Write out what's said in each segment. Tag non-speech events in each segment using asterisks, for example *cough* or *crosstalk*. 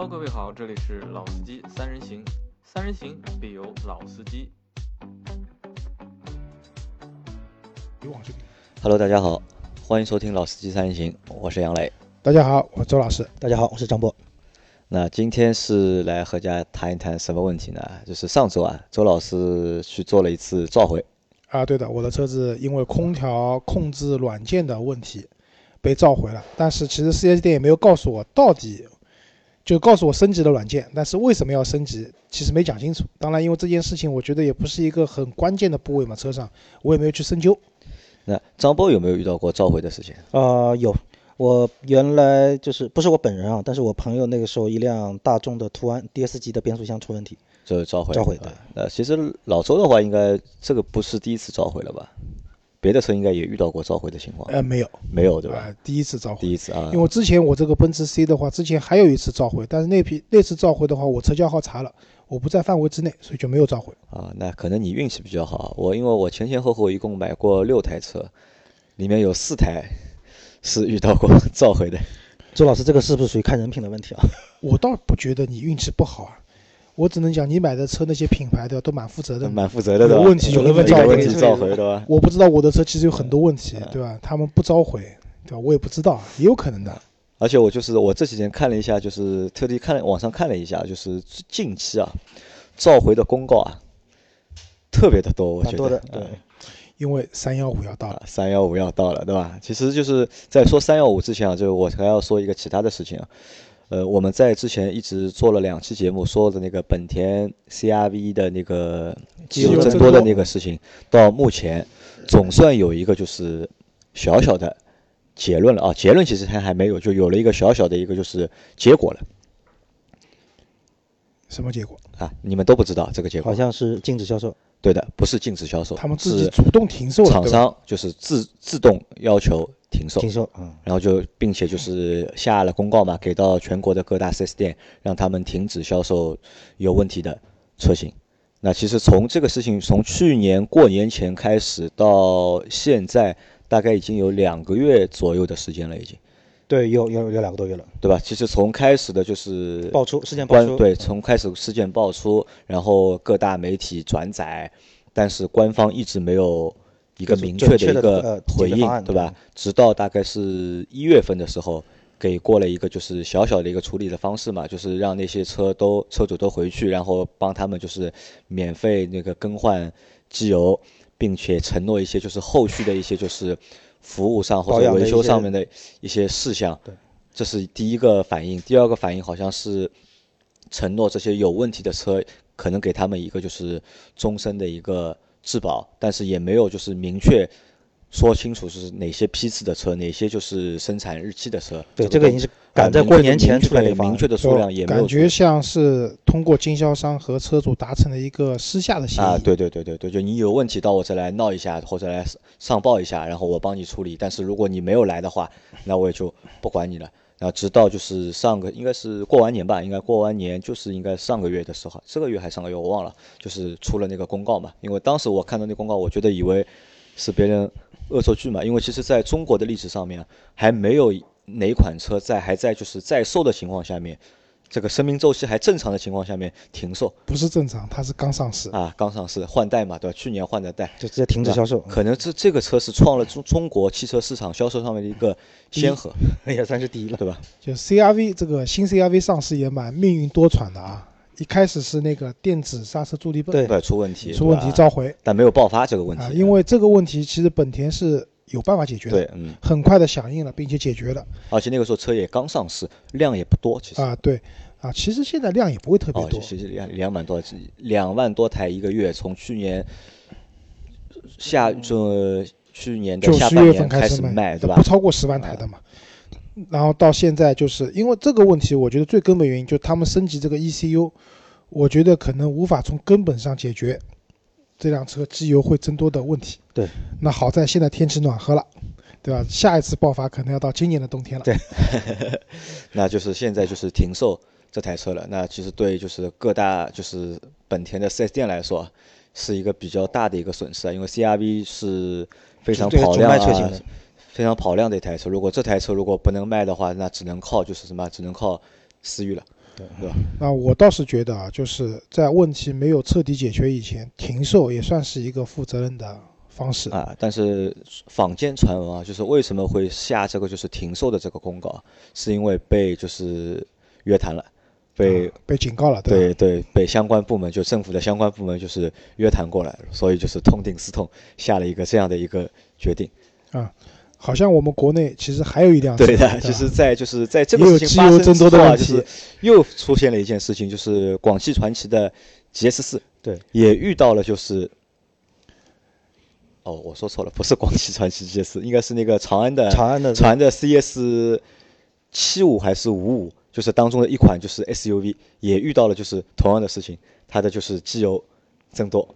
Hello，各位好，这里是老司机三人行，三人行必有老司机。Hello，大家好，欢迎收听《老司机三人行》，我是杨磊。大家好，我是周老师。大家好，我是张波。那今天是来和大家谈一谈什么问题呢？就是上周啊，周老师去做了一次召回。啊，对的，我的车子因为空调控制软件的问题被召回了，但是其实 4S 店也没有告诉我到底，就告诉我升级的软件，但是为什么要升级，其实没讲清楚。当然，因为这件事情我觉得也不是一个很关键的部位嘛，车上我也没有去深究。那张波有没有遇到过召回的事情？呃，有，我原来就是不是我本人啊，但是我朋友那个时候一辆大众的途安 DS 级的变速箱出问题，就召回。召回对啊那其实老周的话，应该这个不是第一次召回了吧？别的车应该也遇到过召回的情况。呃，没有，没有对吧？啊，第一次召回。第一次啊。因为之前我这个奔驰 C 的话，之前还有一次召回，但是那批那次召回的话，我车架号查了，我不在范围之内，所以就没有召回。啊，那可能你运气比较好。我因为我前前后后一共买过六台车，里面有四台是遇到过召回的。周老师这个是不是属于看人品的问题啊？我倒不觉得你运气不好啊，我只能讲你买的车那些品牌的都蛮负责的。蛮负责的，问题有的问题有问题召回召回，对吧？我不知道我的车其实有很多问题，对吧？他们不召回，对吧？我也不知道，也有可能的。而且我就是我这几天看了一下，就是特地看了网上看了一下，就是近期啊，召回的公告啊，特别的多，我觉得蛮多的，对啊，因为三幺五要到了啊，，三幺五要到了，对吧？其实就是在说三幺五之前啊，就我还要说一个其他的事情啊。呃，我们在之前一直做了两期节目，说的那个本田 CRV 的那个机油增多的那个事情，到目前总算有一个就是小小的结论了啊。结论其实它还没有，就有了一个小小的一个就是结果了什么结果？啊。你们都不知道这个结果好？像是禁止销售。对的，不是禁止销售，他们自己主动停售了，厂？商就是自自动要求停售。停售，嗯，然后就并且就是下了公告嘛，给到全国的各大 4S 店，让他们停止销售有问题的车型。那其实从这个事情，从去年过年前开始到现在，大概已经有两个月左右的时间了，已经，对，有有有两个多月了，对吧？其实从开始的就是爆出事件爆出，对，从开始事件爆出，然后各大媒体转载，但是官方一直没有一个明确的一个呃回应对吧？直到大概是一月份的时候，给过了一个就是小小的一个处理的方式嘛，就是让那些车都车主都回去，然后帮他们就是免费那个更换机油，并且承诺一些就是后续的一些就是服务上或者维修上面的一些事项。对，这是第一个反应。第二个反应好像是承诺这些有问题的车可能给他们一个就是终身的一个质保，但是也没有就是明确说清楚是哪些批次的车，哪些就是生产日期的车。对，这个已经是赶在过年前出来的明确的数量也没有感觉像是通过经销商和车主达成了一个私下的协议。啊，对对对对对，就你有问题到我这来闹一下，或者来上报一下，然后我帮你处理。但是如果你没有来的话，那我也就不管你了。啊直到就是上个应该是过完年吧，应该过完年就是应该上个月的时候，这个月还上个月我忘了，就是出了那个公告嘛。因为当时我看到那公告，我觉得以为是别人恶作剧嘛，因为其实在中国的历史上面还没有哪款车在还在就是在售的情况下面，这个生命周期还正常的情况下面停售。不是正常，它是刚上市。啊，刚上市换代嘛，对吧？去年换的代，就直接停止销售，可能这这个车是创了中中国汽车市场销售上面的一个先河，*laughs* 也算是第一了。对吧？就 CRV 这个新 CRV 上市也蛮命运多舛的啊！一开始是那个电子刹车助力泵对对，出问题，出问题召回但没有爆发这个问题啊，，因为这个问题其实本田是有办法解决的，对，嗯，很快的响应了，并且解决了而且那个时候车也刚上市，量也不多，其实。啊，对啊，其实现在量也不会特别哦，多，其实两两万多，两万多台一个月，从去年下就去年的下半年开始开卖，对吧不？超过十万台的嘛。然后到现在，就是因为这个问题，我觉得最根本原因就是他们升级这个 ECU，我觉得可能无法从根本上解决这辆车机油会增多的问题。对，那好在现在天气暖和了，对吧？下一次爆发可能要到今年的冬天了。对 *laughs* 那就是现在就是停售这台车了。那其实对就是各大就是本田的 4S 店来说，是一个比较大的一个损失啊，因为 CRV 是非常跑量的，非常跑量的一台车。如果这台车如果不能卖的话，那只能靠就是什么，只能靠思域了。对吧？那我倒是觉得啊，就是在问题没有彻底解决以前，停售也算是一个负责任的方式。啊，但是坊间传闻啊，就是为什么会下这个就是停售的这个公告，是因为被就是约谈了，被、啊被警告了，吧？对对被相关部门就政府的相关部门就是约谈过来，所以就是痛定思痛，下了一个这样的一个决定。好像我们国内其实还有一辆车，对的，吧就是在就是在这个事情发油增多的生之后啊，问题就是又出现了一件事情，就是广汽传祺的 GS 四，对，也遇到了就是。哦，我说错了，不是广汽传祺 GS，应该是那个长安的长安的长安的 CS 七五还是五五，就是当中的一款就是 SUV，也遇到了就是同样的事情，它的就是机油增多。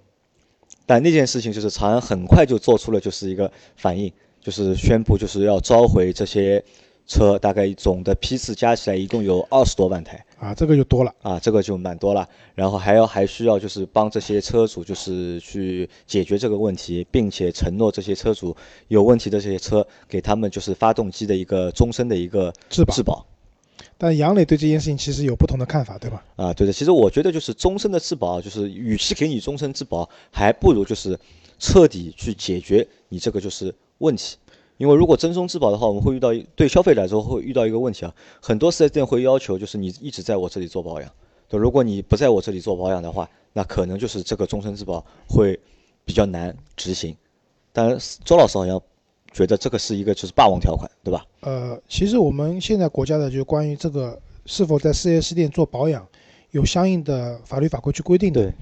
但那件事情就是长安很快就做出了就是一个反应，就是宣布就是要召回这些车，大概总的批次加起来一共有二十多万台啊，这个就多了。啊，这个就蛮多了。然后还要还需要就是帮这些车主就是去解决这个问题，并且承诺这些车主有问题的这些车给他们就是发动机的一个终身的一个质保质保。但杨磊对这件事情其实有不同的看法，对吧？啊，对的，其实我觉得就是终身的质保，就是与其给你终身质保，还不如就是彻底去解决你这个就是问题。因为如果真终质保的话，我们会遇到对消费者来说会遇到一个问题啊，很多四 S 店会要求就是你一直在我这里做保养，对，如果你不在我这里做保养的话，那可能就是这个终身质保会比较难执行。但是周老师好像觉得这个是一个就是霸王条款，对吧？呃，其实我们现在国家的就关于这个是否在 4S 店做保养，有相应的法律法规去规定的，对，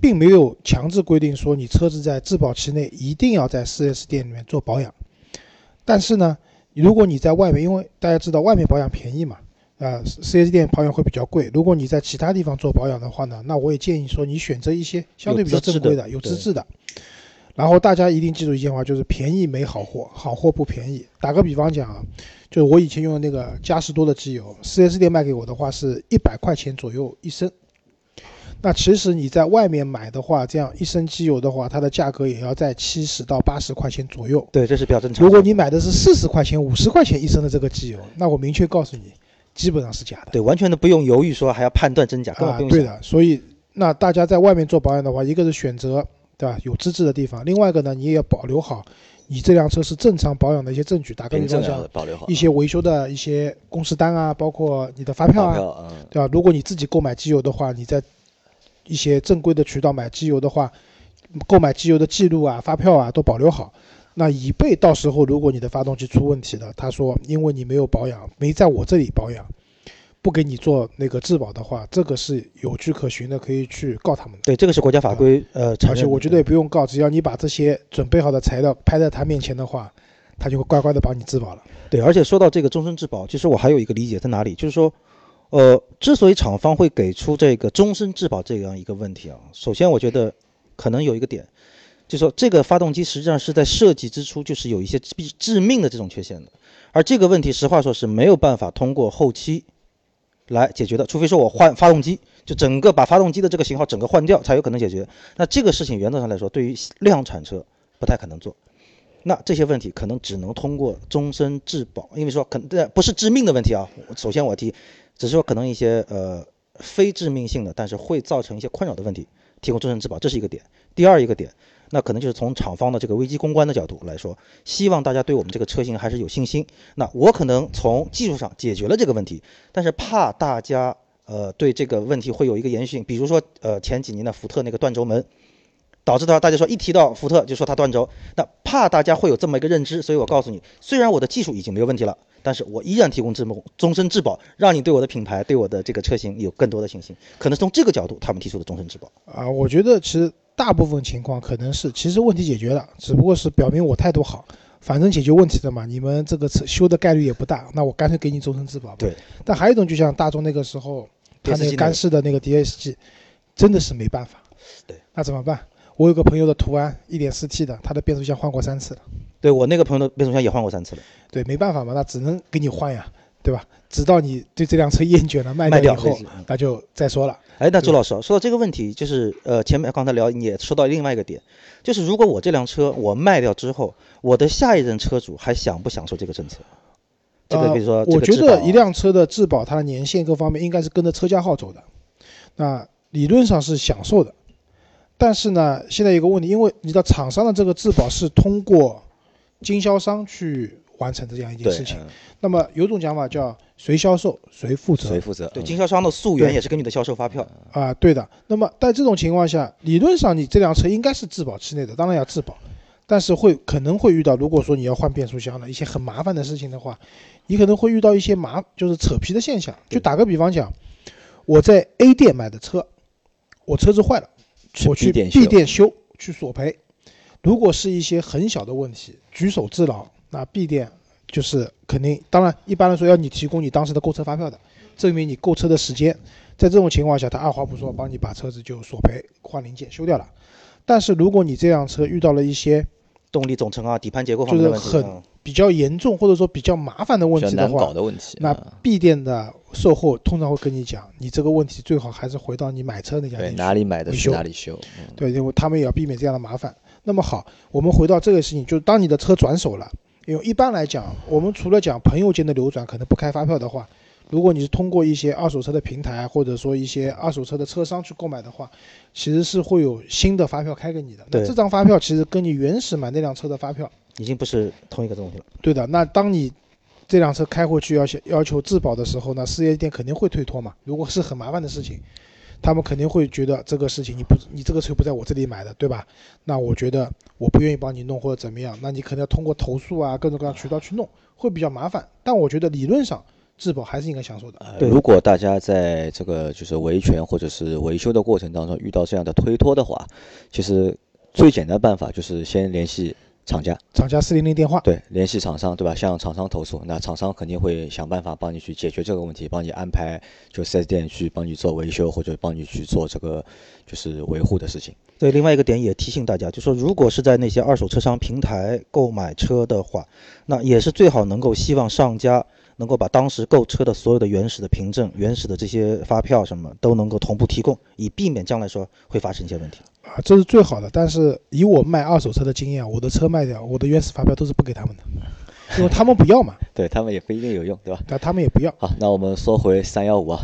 并没有强制规定说你车子在质保期内一定要在 4S 店里面做保养。但是呢，如果你在外面，因为大家知道外面保养便宜嘛，啊、4 s 店保养会比较贵。如果你在其他地方做保养的话呢，那我也建议说你选择一些相对比较正规的、有有资质的资质的。然后大家一定记住一句话，就是便宜没好货，好货不便宜。打个比方讲啊，就是我以前用的那个嘉实多的机油，4S 店卖给我的话是一百块钱左右一升。那其实你在外面买的话，这样一升机油的话，它的价格也要在七十到八十块钱左右。对，这是比较正常。如果你买的是四十块钱、五十块钱一升的这个机油，那我明确告诉你，基本上是假的。对，完全的不用犹豫说还要判断真假，根本啊，不用想。对的。所以，那大家在外面做保养的话，一个是选择对吧有资质的地方，另外一个呢，你也要保留好你这辆车是正常保养的一些证据。打个比方保留好一些维修的一些公司单啊，包括你的发票啊，票，嗯，对吧？如果你自己购买机油的话，你在一些正规的渠道买机油的话，购买机油的记录啊、发票啊都保留好。那以备到时候如果你的发动机出问题了，他说因为你没有保养，没在我这里保养，不给你做那个质保的话，这个是有据可循的，可以去告他们的。对，这个是国家法规呃。而且我觉得也不用告，只要你把这些准备好的材料拍在他面前的话，他就会乖乖的帮你质保了。对，而且说到这个终身质保，其实我还有一个理解在哪里，就是说，呃，之所以厂方会给出这个终身质保这样一个问题啊，首先我觉得可能有一个点，就是说这个发动机实际上是在设计之初就是有一些致致命的这种缺陷的，而这个问题实话说是没有办法通过后期来解决的，除非说我换发动机，就整个把发动机的这个型号整个换掉才有可能解决。那这个事情原则上来说，对于量产车不太可能做。那这些问题可能只能通过终身质保，因为说可能不是致命的问题啊。首先我提，只是说可能一些呃非致命性的，但是会造成一些困扰的问题，提供终身质保，这是一个点。第二一个点，那可能就是从厂方的这个危机公关的角度来说，希望大家对我们这个车型还是有信心。那我可能从技术上解决了这个问题，但是怕大家呃对这个问题会有一个延续性，比如说呃前几年的福特那个断轴门。导致的话大家说一提到福特就说它断轴，那怕大家会有这么一个认知，所以我告诉你，虽然我的技术已经没有问题了，但是我依然提供质保终身质保，让你对我的品牌、对我的这个车型有更多的信心。可能从这个角度，他们提出的终身质保。啊，我觉得其实大部分情况可能是，其实问题解决了，只不过是表明我态度好，反正解决问题的嘛，你们这个车修的概率也不大，那我干脆给你终身质保吧。对。但还有一种，就像大众那个时候，他那个干式的那个 DSG，真的是没办法。对。那怎么办？我有个朋友的途安 1.4T 的，他的变速箱换过三次了。对我那个朋友的变速箱也换过三次了。对，没办法嘛，那只能给你换呀，对吧？直到你对这辆车厌倦了，卖卖掉掉以后那就再说了。哎，那对周老师啊说到这个问题，就是呃，前面刚才聊你也说到另外一个点，就是如果我这辆车我卖掉之后，我的下一任车主还享不享受这个政策？这个呃比如说，这我觉得一辆车的质保，它的年限各方面应该是跟着车架号走的，那理论上是享受的。但是呢，现在有个问题，因为你的厂商的这个质保是通过经销商去完成的这样一件事情。嗯那么有种讲法叫谁销售谁负责谁负责？对嗯经销商的溯源也是根据你的销售发票。啊，对的。那么在这种情况下，理论上你这辆车应该是质保期内的，当然要质保，但是会可能会遇到，如果说你要换变速箱的一些很麻烦的事情的话，你可能会遇到一些麻就是扯皮的现象。就打个比方讲，我在 A 店买的车，我车子坏了，我去 B 店修去索赔。如果是一些很小的问题，举手之劳，那 B 店就是肯定，当然一般来说要你提供你当时的购车发票的，证明你购车的时间。在这种情况下，他二话不说帮你把车子就索赔换零件修掉了。但是如果你这辆车遇到了一些动力总成啊、底盘结构方面的问题，就是很嗯比较严重或者说比较麻烦的问题的话，的问题。那嗯 B 店的售后通常会跟你讲，你这个问题最好还是回到你买车那家店去。哪里买的去哪里修。嗯对，因为他们也要避免这样的麻烦。那么好，我们回到这个事情，就是当你的车转手了，因为一般来讲，我们除了讲朋友间的流转可能不开发票的话，如果你是通过一些二手车的平台或者说一些二手车的车商去购买的话，其实是会有新的发票开给你的。那这张发票其实跟你原始买那辆车的发票，已经不是同一个东西了。对的。那当你这辆车开回去要求要求质保的时候呢，四 S 店肯定会推脱嘛。如果是很麻烦的事情，他们肯定会觉得这个事情你不你这个车不在我这里买的，对吧？那我觉得我不愿意帮你弄或者怎么样，那你可能要通过投诉啊各种各样渠道去弄，会比较麻烦。但我觉得理论上质保还是应该享受的。呃对如果大家在这个就是维权或者是维修的过程当中遇到这样的推脱的话，其实最简单的办法就是先联系厂家，厂家四零零电话，对，联系厂商，对吧？向厂商投诉，那厂商肯定会想办法帮你去解决这个问题，帮你安排就 4S 店去帮你做维修或者帮你去做这个就是维护的事情。对，另外一个点也提醒大家，就说如果是在那些二手车商平台购买车的话，那也是最好能够希望上家能够把当时购车的所有的原始的凭证、原始的这些发票什么都能够同步提供，以避免将来说会发生一些问题。啊，这是最好的。但是以我卖二手车的经验，我的车卖掉，我的原始发票都是不给他们的，因为他们不要嘛，*laughs* 对他们也不一定有用，对吧？但他们也不要。好，那我们说回三幺五啊，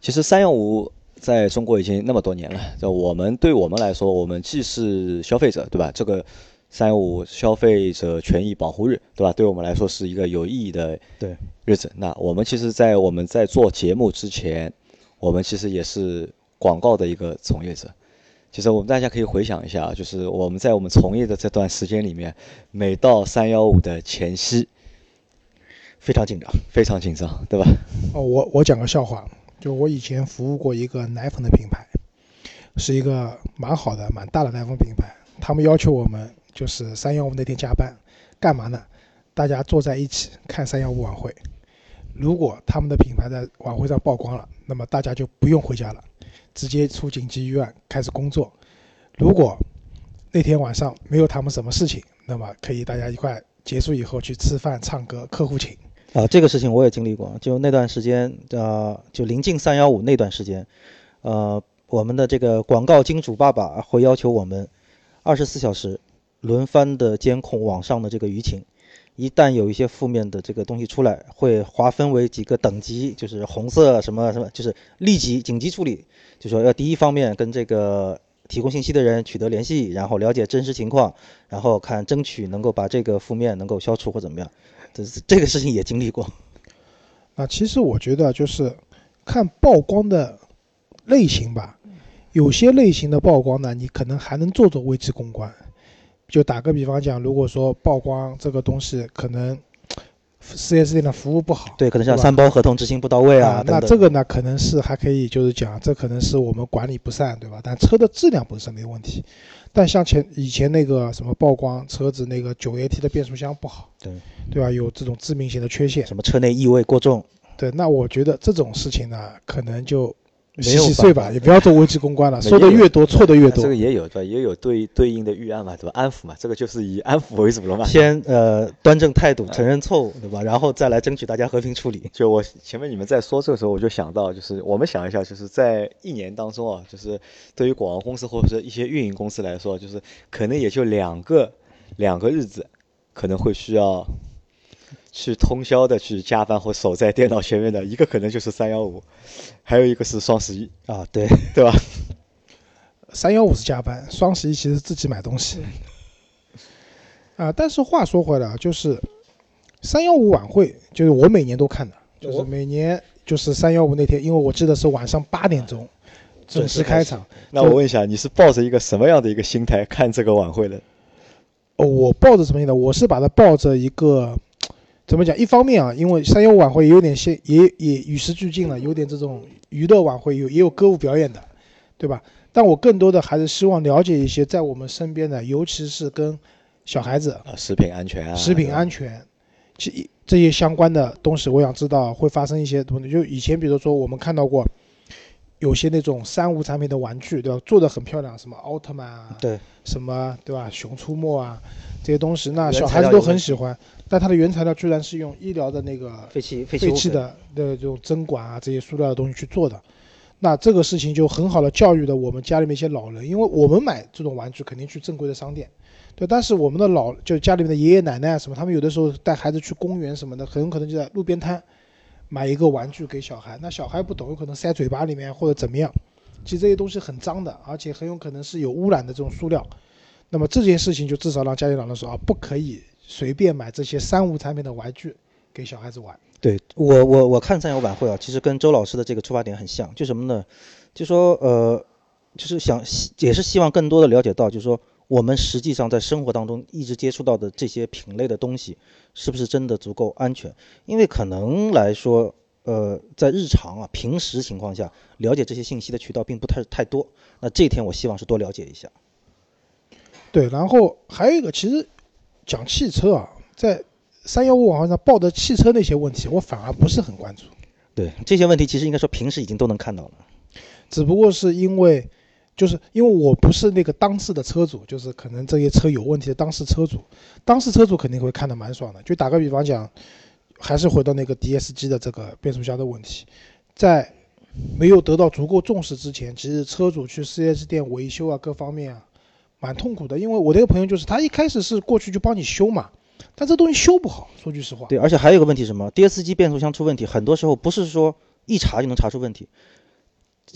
其实三幺五在中国已经那么多年了，就我们对我们来说，我们既是消费者，对吧？这个三幺五消费者权益保护日，对吧？对我们来说是一个有意义的对日子。那我们其实，在我们在做节目之前，我们其实也是广告的一个从业者。其实我们大家可以回想一下啊，就是我们在我们从业的这段时间里面，每到三幺五的前夕，非常紧张。非常紧张，对吧？哦，我我讲个笑话，就我以前服务过一个奶粉的品牌，是一个蛮好的、蛮大的奶粉品牌。他们要求我们就是三幺五那天加班，干嘛呢？大家坐在一起看三幺五晚会。如果他们的品牌在晚会上曝光了，那么大家就不用回家了，直接出紧急医院开始工作。如果那天晚上没有他们什么事情，那么可以大家一块结束以后去吃饭、唱歌，客户请。啊，这个事情我也经历过。就那段时间，呃，就临近三幺五那段时间，呃，我们的这个广告金主爸爸会要求我们二十四小时轮番的监控网上的这个舆情。一旦有一些负面的这个东西出来，会划分为几个等级，就是红色什么什么，就是立即紧急处理，就说要第一方面跟这个提供信息的人取得联系，然后了解真实情况，然后看争取能够把这个负面能够消除或怎么样。这这个事情也经历过。那其实我觉得就是看曝光的类型吧，有些类型的曝光呢，你可能还能做做危机公关。就打个比方讲，如果说曝光这个东西可能四 S 店的服务不好，对，可能像三包合同执行不到位啊。那这个呢，可能是还可以，就是讲这可能是我们管理不善，对吧？但车的质量本身没问题。但像前以前那个什么曝光车子那个九 AT 的变速箱不好，对对吧？有这种致命性的缺陷，什么车内异味过重，对，那我觉得这种事情呢，可能就洗洗睡吧，也不要做危机公关了，说的越多，错的越多这个。也有对吧？也有对对应的预案嘛，对吧？安抚嘛，这个就是以安抚为主了嘛。先呃端正态度，承认错误，对吧？然后再来争取大家和平处理。就我前面你们在说这个时候，我就想到，就是我们想一下，就是在一年当中啊，就是对于广告公司或者是一些运营公司来说，就是可能也就两个两个日子，可能会需要去通宵的去加班或守在电脑前面的，一个可能就是三幺五，还有一个是双十一，啊，对，对吧？*laughs* 三幺五是加班，双十一其实自己买东西。啊，但是话说回来啊，就是三幺五晚会，就是我每年都看的，就是每年就是三幺五那天，因为我记得是晚上八点钟准时开场。那我问一下，你是抱着一个什么样的一个心态看这个晚会的？哦，我抱着什么心态？我是把它抱着一个怎么讲？一方面啊，因为三幺五晚会也有点现，也也与时俱进了，有点这种娱乐晚会，有也有歌舞表演的，对吧？但我更多的还是希望了解一些在我们身边的，尤其是跟小孩子啊，食品安全啊，食品安全，其这些相关的东西，我想知道会发生一些东西。就以前比如说我们看到过有些那种三无产品的玩具，对吧？做的很漂亮，什么奥特曼啊，对，什么对吧？熊出没啊这些东西，那小孩子都很喜欢。但它的原材料居然是用医疗的那个废弃废弃弃的的这种针管啊这些塑料的东西去做的。那这个事情就很好的教育了我们家里面一些老人，因为我们买这种玩具肯定去正规的商店。对，但是我们的老就家里面的爷爷奶奶啊什么，他们有的时候带孩子去公园什么的，很有可能就在路边摊买一个玩具给小孩。那小孩不懂，有可能塞嘴巴里面或者怎么样。其实这些东西很脏的，而且很有可能是有污染的这种塑料。那么这件事情就至少让家里老人说啊，不可以随便买这些三无产品的玩具给小孩子玩。对我我我看三幺晚会啊，其实跟周老师的这个出发点很像，就什么呢？就说呃，就是想希也是希望更多的了解到，就是说。我们实际上在生活当中一直接触到的这些品类的东西，是不是真的足够安全？因为可能来说，呃，在日常啊、平时情况下，了解这些信息的渠道并不太太多。那这一天我希望是多了解一下。对，然后还有一个，其实讲汽车啊，在三幺五网上报的汽车那些问题，我反而不是很关注。对这些问题，其实应该说平时已经都能看到了，只不过是因为。就是因为我不是那个当事的车主，就是可能这些车有问题的当事车主，当事车主肯定会看得蛮爽的。就打个比方讲，还是回到那个 DSG 的这个变速箱的问题，在没有得到足够重视之前，其实车主去 4S 店维修啊，各方面啊，蛮痛苦的。因为我那个朋友就是他一开始是过去就帮你修嘛，但这东西修不好，说句实话。对，而且还有一个问题什么？DSG 变速箱出问题，很多时候不是说一查就能查出问题。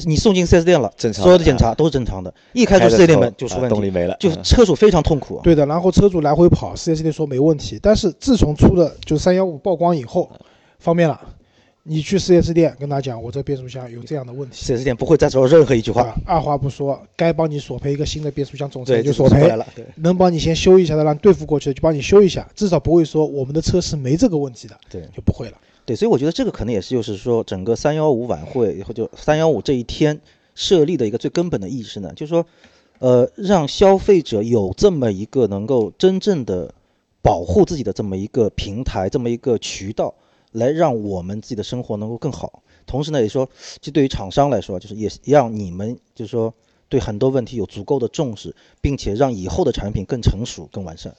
你送进 4S 店了，所有的检查都是正常的。一开出 4S 店门就出问题，动力没了，就车主非常痛苦。对的，然后车主来回跑，4S 店说没问题。但是自从出了就315曝光以后，方便了。你去 4S 店跟他讲，我这变速箱有这样的问题，4S 店不会再说任何一句话，二话不说，该帮你索赔一个新的变速箱总成就索赔了。能帮你先修一下的，让对付过去的就帮你修一下，至少不会说我们的车是没这个问题的，对，就不会了。对，所以我觉得这个可能也是就是说整个315晚会以后就315这一天。设立的一个最根本的意识呢，就是说，呃，让消费者有这么一个能够真正的保护自己的这么一个平台，这么一个渠道，来让我们自己的生活能够更好。同时呢，也说，就对于厂商来说，就是也让你们就是说对很多问题有足够的重视，并且让以后的产品更成熟、更完善。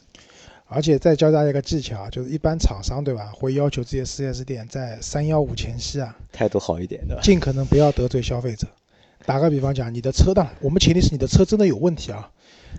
而且再教大家一个技巧，就是一般厂商对吧，会要求这些 4S 店在三幺五前夕啊，态度好一点的，尽可能不要得罪消费者。打个比方讲，你的车当，我们前提是你的车真的有问题啊。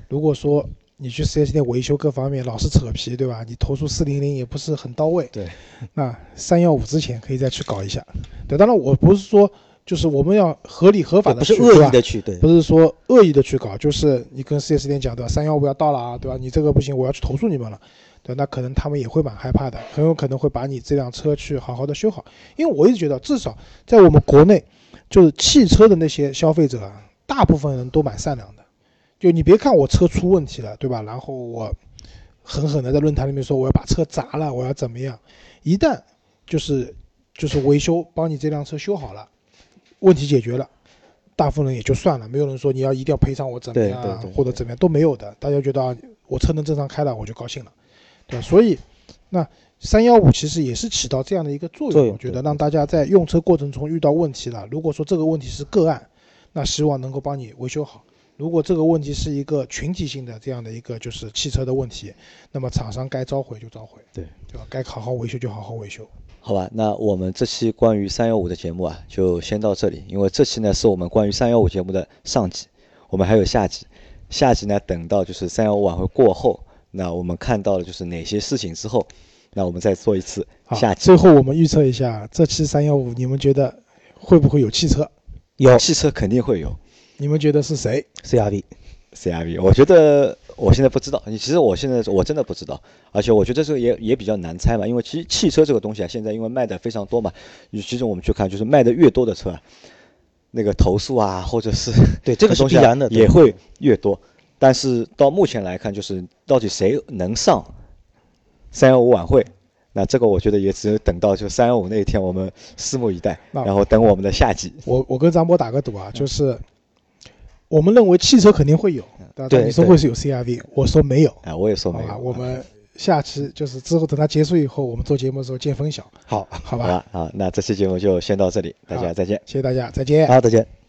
如果说你去 4S 店维修各方面老是扯皮，对吧？你投诉四零零也不是很到位。对。那三幺五之前可以再去搞一下。对，当然我不是说就是我们要合理合法的去，不是恶意的去，对，不是说恶意的去搞，就是你跟 4S 店讲，对吧？三幺五要到了啊，对吧？你这个不行，我要去投诉你们了。对，那可能他们也会蛮害怕的，很有可能会把你这辆车去好好的修好。因为我一直觉得，至少在我们国内。就是汽车的那些消费者啊，大部分人都蛮善良的。就你别看我车出问题了，对吧？然后我狠狠的在论坛里面说我要把车砸了，我要怎么样？一旦就是就是维修帮你这辆车修好了，问题解决了，大部分人也就算了，没有人说你要一定要赔偿我怎么样或者怎么样都没有的。大家觉得我车能正常开了，我就高兴了，对吧？所以那。三幺五其实也是起到这样的一个作用，我觉得让大家在用车过程中遇到问题了，如果说这个问题是个案，那希望能够帮你维修好；如果这个问题是一个群体性的这样的一个就是汽车的问题，那么厂商该召回就召回，对对吧？该好好维修就好好维修。好吧，那我们这期关于三幺五的节目啊，就先到这里，因为这期呢是我们关于三幺五节目的上集，我们还有下集，下集呢等到就是三幺五晚会过后，那我们看到了就是哪些事情之后。那我们再做一次好下，集最后我们预测一下这期三幺五，你们觉得会不会有汽车？有汽车肯定会有你们觉得是谁？CRV，CRV，我觉得我现在不知道，你其实我现在我真的不知道，而且我觉得这个也也比较难猜嘛，因为其实汽车这个东西啊，现在因为卖的非常多嘛，其实我们去看，就是卖的越多的车啊，那个投诉啊，或者是对这个是东西啊必然的也会越多。但是到目前来看，就是到底谁能上三幺五晚会？那这个我觉得也只有等到就三幺五那一天，我们拭目以待，然后等我们的下集。我我跟张波打个赌啊，嗯就是我们认为汽车肯定会有，但对你说会是有 CRV，我说没有，啊，我也说好吧？没有。我们下期就是之后等它结束以后，我们做节目的时候见分晓，好？好吧，好，那这期节目就先到这里，大家再见。谢谢大家，再见。好，再见。